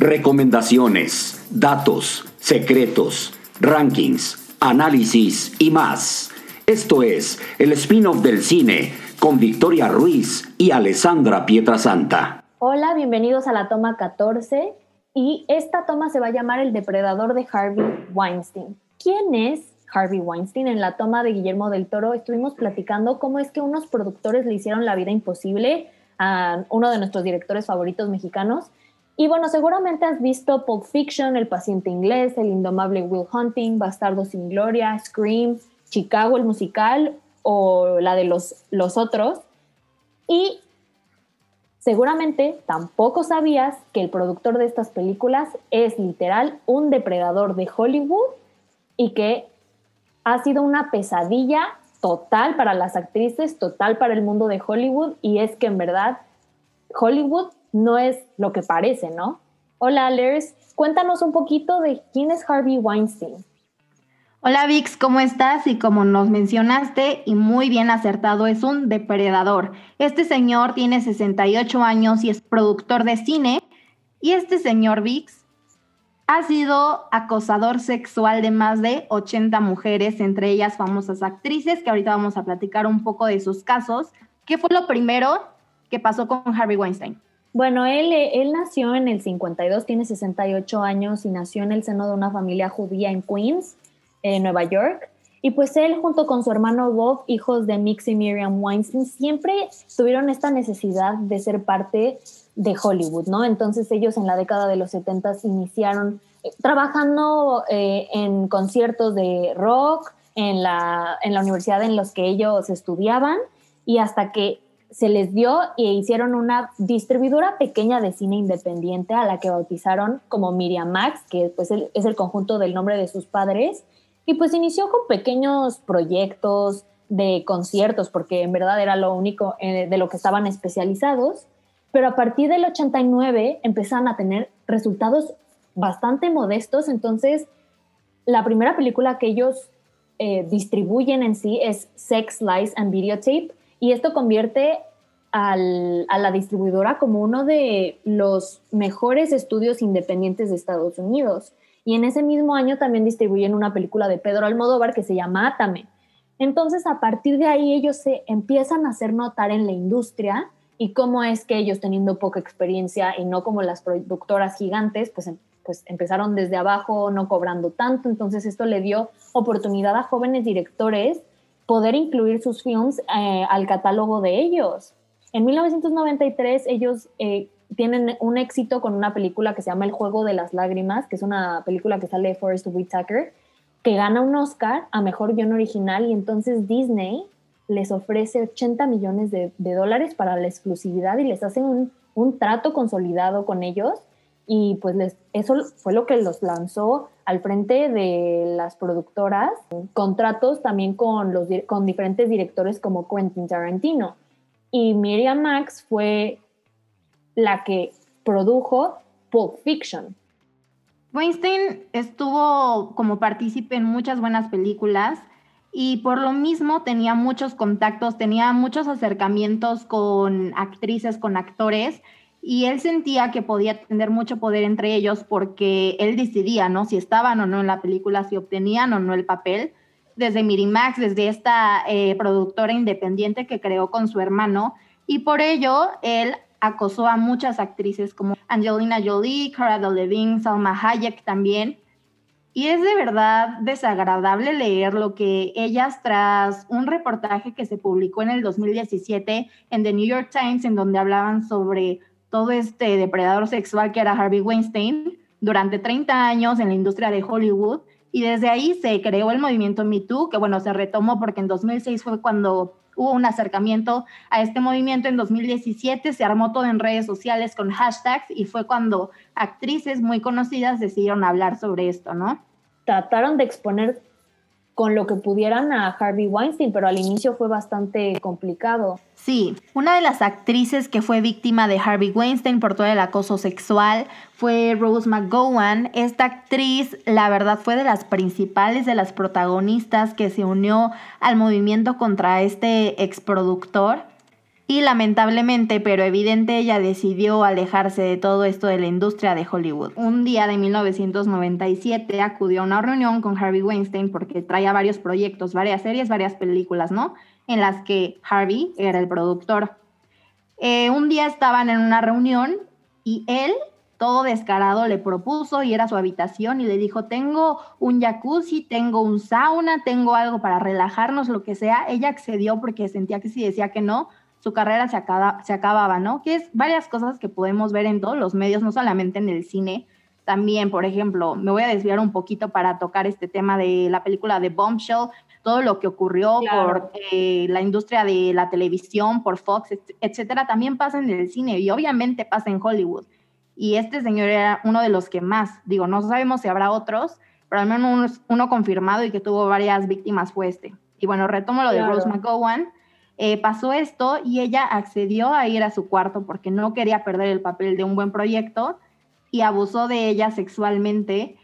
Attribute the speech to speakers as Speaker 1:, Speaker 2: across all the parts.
Speaker 1: recomendaciones, datos, secretos, rankings, análisis y más. Esto es el spin-off del cine con Victoria Ruiz y Alessandra Pietrasanta.
Speaker 2: Hola, bienvenidos a la toma 14 y esta toma se va a llamar El depredador de Harvey Weinstein. ¿Quién es Harvey Weinstein? En la toma de Guillermo del Toro estuvimos platicando cómo es que unos productores le hicieron la vida imposible a uno de nuestros directores favoritos mexicanos. Y bueno, seguramente has visto Pulp Fiction, El paciente inglés, El indomable Will Hunting, Bastardo sin Gloria, Scream, Chicago el musical o la de los, los otros. Y seguramente tampoco sabías que el productor de estas películas es literal un depredador de Hollywood y que ha sido una pesadilla total para las actrices, total para el mundo de Hollywood y es que en verdad Hollywood no es lo que parece, ¿no? Hola, Lers, cuéntanos un poquito de quién es Harvey Weinstein.
Speaker 3: Hola Vix, ¿cómo estás? Y como nos mencionaste, y muy bien acertado, es un depredador. Este señor tiene 68 años y es productor de cine. Y este señor Vix ha sido acosador sexual de más de 80 mujeres, entre ellas famosas actrices, que ahorita vamos a platicar un poco de sus casos. ¿Qué fue lo primero que pasó con Harvey Weinstein?
Speaker 2: Bueno, él, él nació en el 52, tiene 68 años y nació en el seno de una familia judía en Queens en Nueva York. Y pues él junto con su hermano Bob, hijos de Mix y Miriam Weinstein, siempre tuvieron esta necesidad de ser parte de Hollywood, ¿no? Entonces ellos en la década de los 70 iniciaron eh, trabajando eh, en conciertos de rock, en la, en la universidad en los que ellos estudiaban y hasta que se les dio e hicieron una distribuidora pequeña de cine independiente a la que bautizaron como Miriam Max, que pues es el conjunto del nombre de sus padres. Y pues inició con pequeños proyectos de conciertos, porque en verdad era lo único eh, de lo que estaban especializados, pero a partir del 89 empezaron a tener resultados bastante modestos, entonces la primera película que ellos eh, distribuyen en sí es Sex, Lies and Videotape, y esto convierte a la distribuidora como uno de los mejores estudios independientes de Estados Unidos. Y en ese mismo año también distribuyen una película de Pedro Almodóvar que se llama Átame. Entonces, a partir de ahí, ellos se empiezan a hacer notar en la industria y cómo es que ellos, teniendo poca experiencia y no como las productoras gigantes, pues, em, pues empezaron desde abajo, no cobrando tanto. Entonces, esto le dio oportunidad a jóvenes directores poder incluir sus films eh, al catálogo de ellos. En 1993, ellos eh, tienen un éxito con una película que se llama El Juego de las Lágrimas, que es una película que sale de Forrest Whitaker, que gana un Oscar a Mejor Guión Original y entonces Disney les ofrece 80 millones de, dólares para la exclusividad y les hacen un, un, trato consolidado con ellos y pues eso fue lo que los lanzó al frente de las productoras, contratos también con, los, con diferentes directores como Quentin Tarantino. Y Miriam Max fue la que produjo Pulp Fiction.
Speaker 3: Weinstein estuvo como partícipe en muchas buenas películas y por lo mismo tenía muchos contactos, tenía muchos acercamientos con actrices, con actores y él sentía que podía tener mucho poder entre ellos porque él decidía, ¿no? Si estaban o no en la película, si obtenían o no el papel. Desde Mirimax, desde esta eh, productora independiente que creó con su hermano y por ello él acosó a muchas actrices como Angelina Jolie, Cara Delevingne, Salma Hayek también. Y es de verdad desagradable leer lo que ellas tras un reportaje que se publicó en el 2017 en The New York Times en donde hablaban sobre todo este depredador sexual que era Harvey Weinstein durante 30 años en la industria de Hollywood y desde ahí se creó el movimiento Me Too, que bueno, se retomó porque en 2006 fue cuando hubo un acercamiento a este movimiento en 2017, se armó todo en redes sociales con hashtags y fue cuando actrices muy conocidas decidieron hablar sobre esto, ¿no?
Speaker 2: Trataron de exponer con lo que pudieran a Harvey Weinstein, pero al inicio fue bastante complicado.
Speaker 3: Sí, una de las actrices que fue víctima de Harvey Weinstein por todo el acoso sexual fue Rose McGowan. Esta actriz, la verdad, fue de las principales, de las protagonistas que se unió al movimiento contra este exproductor. Y lamentablemente, pero evidente, ella decidió alejarse de todo esto de la industria de Hollywood. Un día de 1997 acudió a una reunión con Harvey Weinstein porque traía varios proyectos, varias series, varias películas, ¿no? En las que Harvey era el productor. Eh, un día estaban en una reunión y él, todo descarado, le propuso ir a su habitación y le dijo, tengo un jacuzzi, tengo un sauna, tengo algo para relajarnos, lo que sea. Ella accedió porque sentía que si decía que no, su carrera se, acaba, se acababa, ¿no? Que es varias cosas que podemos ver en todos los medios, no solamente en el cine. También, por ejemplo, me voy a desviar un poquito para tocar este tema de la película de Bombshell, todo lo que ocurrió por eh, la industria de la televisión, por Fox, etcétera, también pasa en el cine y obviamente pasa en Hollywood. Y este señor era uno de los que más, digo, no sabemos si habrá otros, pero al menos uno, confirmado y que tuvo varias víctimas fue este. Y bueno, retomo lo de Rose McGowan eh, pasó esto y ella accedió a ir a su cuarto porque no quería perder el papel de un buen proyecto y abusó de ella sexualmente.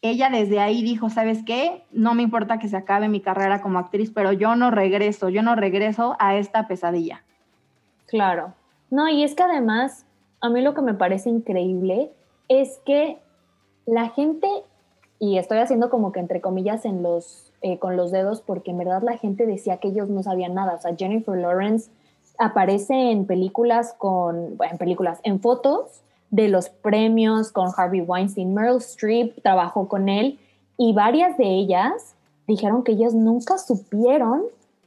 Speaker 3: Ella desde ahí dijo, ¿sabes qué? No me importa que se acabe mi carrera como actriz, pero yo no regreso, yo no regreso a esta pesadilla.
Speaker 2: Claro. No, y es que además, a mí lo que me parece increíble es que la gente, y estoy haciendo como que entre comillas en los eh, con los dedos porque en verdad la gente decía que ellos no sabían nada. O sea, Jennifer Lawrence aparece en películas con, bueno, en películas, en fotos de los premios con Harvey Weinstein. Meryl Streep trabajó con él y varias de ellas dijeron que ellas nunca supieron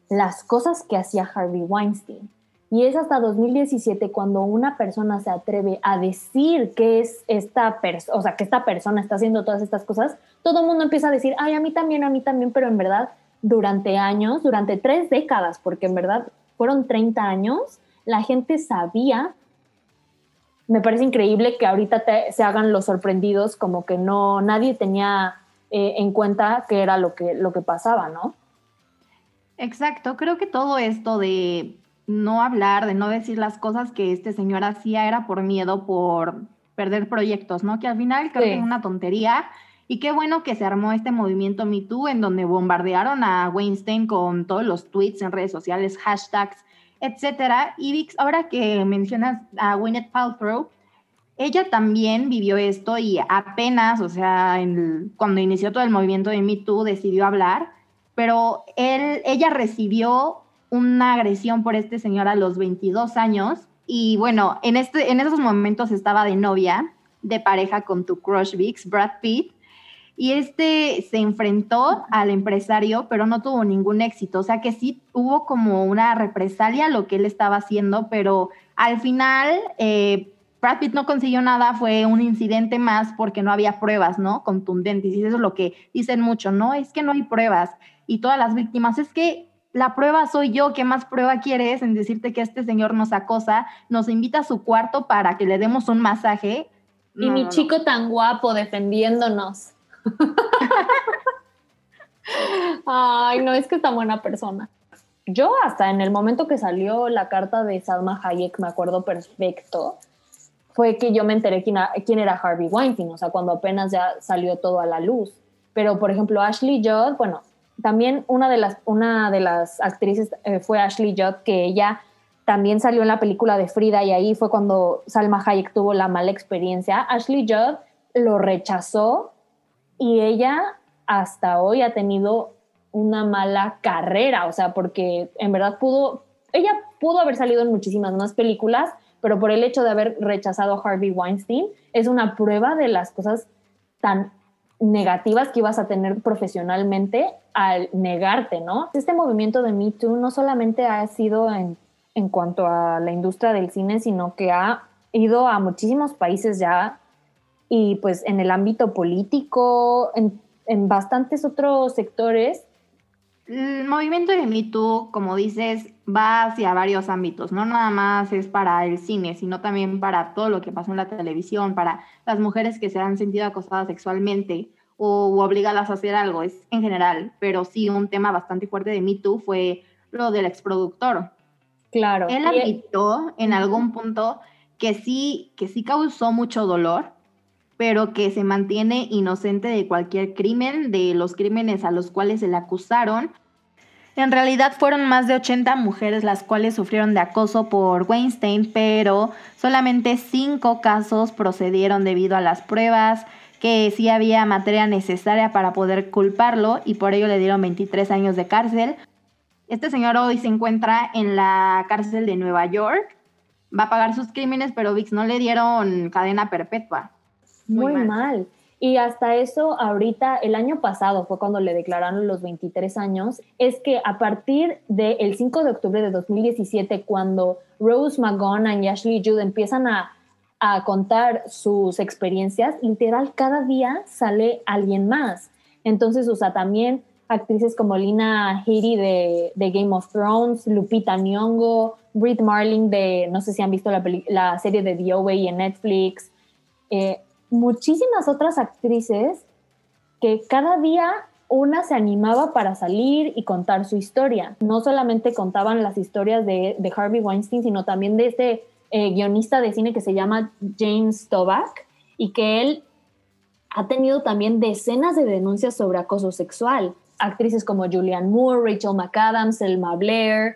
Speaker 2: las cosas que hacía Harvey Weinstein. Y es hasta 2017 cuando una persona se atreve a decir que es esta persona, o sea, que esta persona está haciendo todas estas cosas, todo el mundo empieza a decir, ay, a mí también, a mí también, pero en verdad, durante años, durante tres décadas, porque en verdad fueron 30 años, la gente sabía. Me parece increíble que ahorita se hagan los sorprendidos, como que no, nadie tenía eh, en cuenta qué era lo que, lo que pasaba, ¿no?
Speaker 3: Exacto, creo que todo esto de no hablar, de no decir las cosas que este señor hacía era por miedo, por perder proyectos, ¿no? Que al final creo que es una tontería. Y qué bueno que se armó este movimiento Me Too en donde bombardearon a Weinstein con todos los tweets en redes sociales, hashtags, etcétera. Y Vix, ahora que mencionas a Gwyneth Paltrow, ella también vivió esto y apenas, o sea, cuando inició todo el movimiento de Me Too, decidió hablar, pero él, ella recibió una agresión por este señor a los 22 años y bueno, en, este, en esos momentos estaba de novia, de pareja con tu crush VIX, Brad Pitt, y este se enfrentó al empresario, pero no tuvo ningún éxito. O sea que sí hubo como una represalia lo que él estaba haciendo, pero al final eh, Brad Pitt no consiguió nada, fue un incidente más porque no había pruebas, ¿no? Contundentes. Y eso es lo que dicen mucho, ¿no? Es que no hay pruebas. Y todas las víctimas, es que la prueba soy yo, ¿qué más prueba quieres en decirte que este señor nos acosa, nos invita a su cuarto para que le demos un masaje?
Speaker 2: y mi chico tan guapo defendiéndonos. Ay, no, es que es tan buena persona. Yo hasta en el momento que salió la carta de Salma Hayek, me acuerdo perfecto, fue que yo me enteré quién, quién era Harvey Weinstein, o sea, cuando apenas ya salió todo a la luz. Pero, por ejemplo, Ashley Judd, bueno, también una de las, una de las actrices eh, fue Ashley Judd, que ella también salió en la película de Frida y ahí fue cuando Salma Hayek tuvo la mala experiencia. Ashley Judd lo rechazó y ella hasta hoy ha tenido una mala carrera, o sea, porque en verdad pudo, ella pudo haber salido en muchísimas más películas, pero por el hecho de haber rechazado a Harvey Weinstein es una prueba de las cosas tan negativas que ibas a tener profesionalmente al negarte, ¿no? Este movimiento de Me Too no solamente ha sido en, en cuanto a la industria del cine, sino que ha ido a muchísimos países ya y pues en el ámbito político, en, en bastantes otros sectores.
Speaker 3: El movimiento de Me Too, como dices, va hacia varios ámbitos, no nada más es para el cine, sino también para todo lo que pasó en la televisión, para las mujeres que se han sentido acosadas sexualmente o obligadas a hacer algo, es en general, pero sí un tema bastante fuerte de Me Too fue lo del exproductor.
Speaker 2: Claro.
Speaker 3: Él admitió en algún punto que sí, que sí causó mucho dolor, pero que se mantiene inocente de cualquier crimen, de los crímenes a los cuales se le acusaron, En realidad fueron más de 80 mujeres las cuales sufrieron de acoso por Weinstein, pero solamente 5 casos procedieron debido a las pruebas, que sí había materia necesaria para poder culparlo y por ello le dieron 23 años de cárcel. Este señor hoy se encuentra en la cárcel de Nueva York, va a pagar sus crímenes, pero VIX no le dieron cadena perpetua.
Speaker 2: Muy, mal. Y hasta eso, ahorita, el año pasado fue cuando le declararon los 23 años, es que a partir del 5 de octubre de 2017, cuando Rose McGowan y Ashley Judd empiezan a, contar sus experiencias, literal, cada día sale alguien más. Entonces, o sea, también actrices como Lina Headey de, Game of Thrones, Lupita Nyong'o, Britt Marling de, no sé si han visto la, la serie de The OA en Netflix, eh, muchísimas otras actrices que cada día una se animaba para salir y contar su historia. No solamente contaban las historias de, Harvey Weinstein, sino también de este eh, guionista de cine que se llama James Toback y que él ha tenido también decenas de denuncias sobre acoso sexual. Actrices como Julianne Moore, Rachel McAdams, Selma Blair,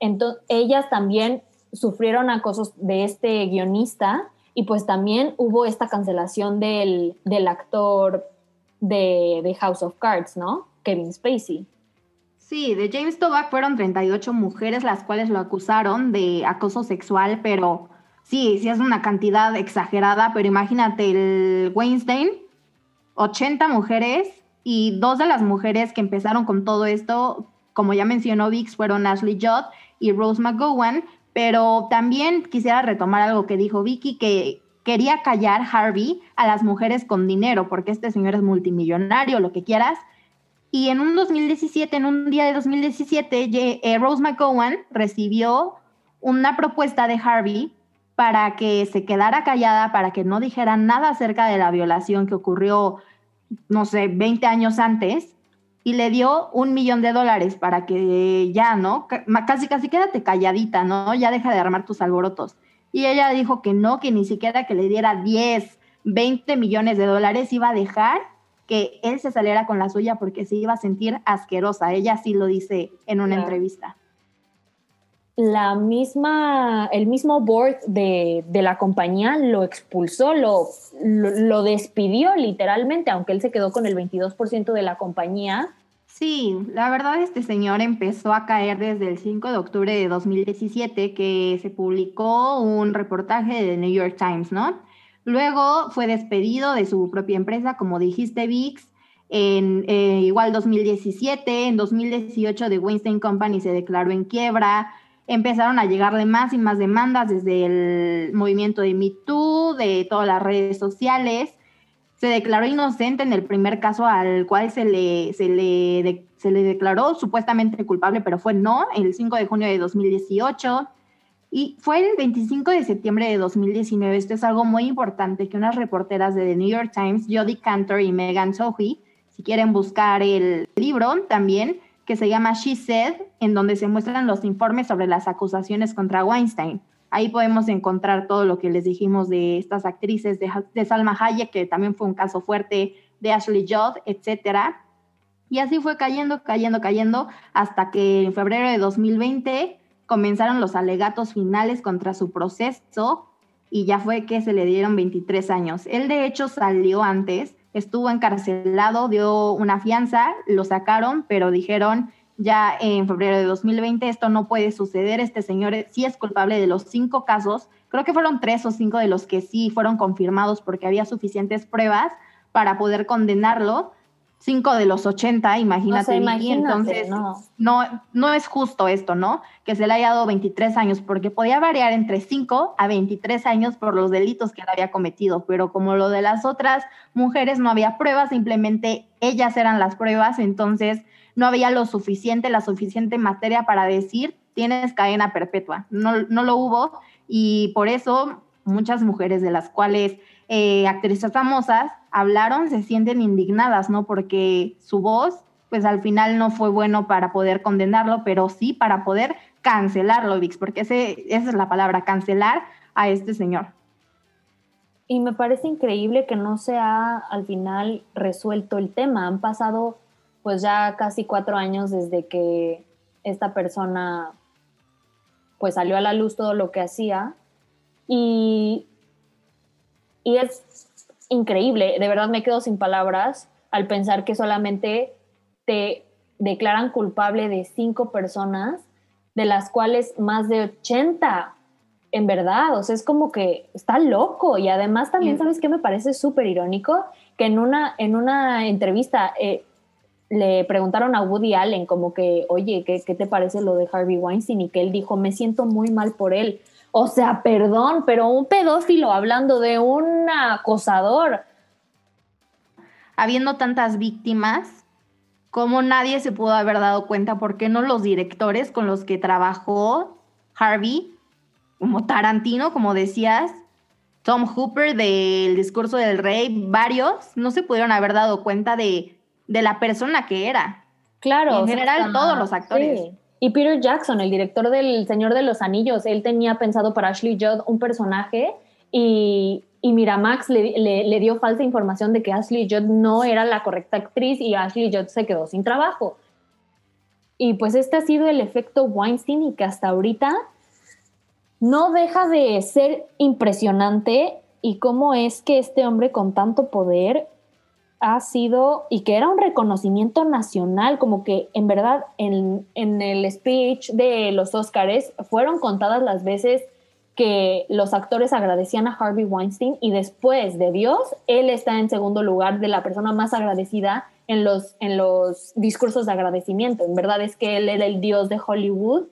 Speaker 2: entonces, ellas también sufrieron acosos de este guionista y pues también hubo esta cancelación del, actor de, House of Cards, ¿no? Kevin Spacey.
Speaker 3: Sí, de James Toback fueron 38 mujeres las cuales lo acusaron de acoso sexual, pero sí, sí es una cantidad exagerada, pero imagínate el Weinstein, 80 mujeres y dos de las mujeres que empezaron con todo esto, como ya mencionó Vix, fueron Ashley Judd y Rose McGowan, pero también quisiera retomar algo que dijo Vicky, que quería callar Harvey a las mujeres con dinero, porque este señor es multimillonario, lo que quieras. Y en un 2017, en un día de 2017, eh, Rose McGowan recibió una propuesta de Harvey para que se quedara callada, para que no dijera nada acerca de la violación que ocurrió, no sé, 20 años antes, y le dio un millón de dólares para que ya, ¿no? Casi, casi quédate calladita, ¿no? Ya deja de armar tus alborotos. Y ella dijo que no, que ni siquiera que le diera 10, 20 millones de dólares iba a dejar que él se saliera con la suya porque se iba a sentir asquerosa. Ella sí lo dice en una entrevista.
Speaker 2: La misma, el mismo board de, la compañía lo expulsó, lo, lo, despidió literalmente, aunque él se quedó con el 22% de la compañía
Speaker 3: Sí, la verdad este señor empezó a caer desde el 5 de octubre de 2017 que se publicó un reportaje de New York Times, ¿no? Luego fue despedido de su propia empresa, como dijiste, VIX, en eh, igual 2017, en 2018 The Weinstein Company se declaró en quiebra, empezaron a llegarle más y más demandas desde el movimiento de Me Too, de todas las redes sociales, se declaró inocente en el primer caso al cual se le, se le, se le declaró supuestamente culpable, pero fue no, el 5 de junio de 2018. Y fue el 25 de septiembre de 2019, esto es algo muy importante, que unas reporteras de The New York Times, Jodie Cantor y Megan Sohi, si quieren buscar el libro también, que se llama She Said, en donde se muestran los informes sobre las acusaciones contra Weinstein. Ahí podemos encontrar todo lo que les dijimos de estas actrices, de, Salma Hayek, que también fue un caso fuerte, de Ashley Judd, etcétera. Y así fue cayendo, cayendo, cayendo, hasta que en febrero de 2020 comenzaron los alegatos finales contra su proceso y ya fue que se le dieron 23 años. Él de hecho salió antes, estuvo encarcelado, dio una fianza, lo sacaron, pero dijeron ya en febrero de 2020. Esto no puede suceder. Este señor sí es culpable de los cinco casos. Creo que fueron tres o cinco de los que sí fueron confirmados porque había suficientes pruebas para poder condenarlo. Cinco de los 80, imagínate. entonces, no. no. es justo esto, ¿no? Que se le haya dado 23 años, porque podía variar entre 5 a 23 años por los delitos que él había cometido, pero como lo de las otras mujeres no había pruebas, simplemente ellas eran las pruebas, entonces no había lo suficiente, la suficiente materia para decir tienes cadena perpetua. No, no lo hubo y por eso muchas mujeres de las cuales eh, actrices famosas hablaron se sienten indignadas, ¿no? Porque su voz, pues al final no fue bueno para poder condenarlo, pero sí para poder cancelarlo, Vix, porque ese, esa es la palabra, cancelar a este señor.
Speaker 2: Y me parece increíble que no se ha al final resuelto el tema. Han pasado pues ya casi cuatro años desde que esta persona pues salió a la luz todo lo que hacía. Y, y es increíble, de verdad me quedo sin palabras al pensar que solamente te declaran culpable de cinco personas, de las cuales más de 80 en verdad, o sea, es como que está loco. Y además también, ¿sabes qué me parece súper irónico? Que en una, en una entrevista eh, le preguntaron a Woody Allen como que, oye, ¿qué, ¿qué te parece lo de Harvey Weinstein? Y que él dijo, me siento muy mal por él. O sea, perdón, pero un pedófilo hablando de un acosador.
Speaker 3: Habiendo tantas víctimas, ¿cómo nadie se pudo haber dado cuenta? ¿Por qué no los directores con los que trabajó Harvey como Tarantino, como decías, Tom Hooper del discurso del rey, varios no se pudieron haber dado cuenta de, la persona que era.
Speaker 2: Claro.
Speaker 3: en general, todos los actores.
Speaker 2: Y Peter Jackson, el director del Señor de los Anillos, él tenía pensado para Ashley Judd un personaje y, y Miramax le, le, dio falsa información de que Ashley Judd no era la correcta actriz y Ashley Judd se quedó sin trabajo. Y pues este ha sido el efecto Weinstein y que hasta ahorita no deja de ser impresionante y cómo es que este hombre con tanto poder ha sido y que era un reconocimiento nacional, como que en verdad en, el speech de los Oscars fueron contadas las veces que los actores agradecían a Harvey Weinstein y después de Dios, él está en segundo lugar de la persona más agradecida en los, en los discursos de agradecimiento. En verdad es que él era el dios de Hollywood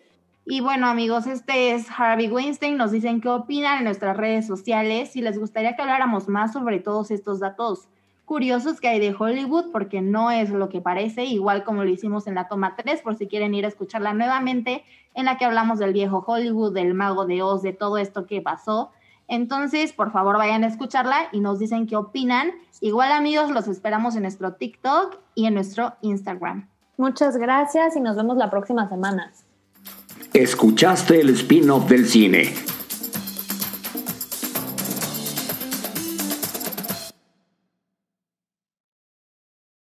Speaker 3: y bueno, amigos, este es Harvey Weinstein. Nos dicen qué opinan en nuestras redes sociales. Si les gustaría que habláramos más sobre todos estos datos curiosos que hay de Hollywood, porque no es lo que parece, igual como lo hicimos en la toma 3, por si quieren ir a escucharla nuevamente, en la que hablamos del viejo Hollywood, del mago de Oz, de todo esto que pasó. Entonces, por favor, vayan a escucharla y nos dicen qué opinan. Igual, amigos, los esperamos en nuestro TikTok y en nuestro Instagram.
Speaker 2: Muchas gracias y nos vemos la próxima semana.
Speaker 1: Escuchaste el spin-off del cine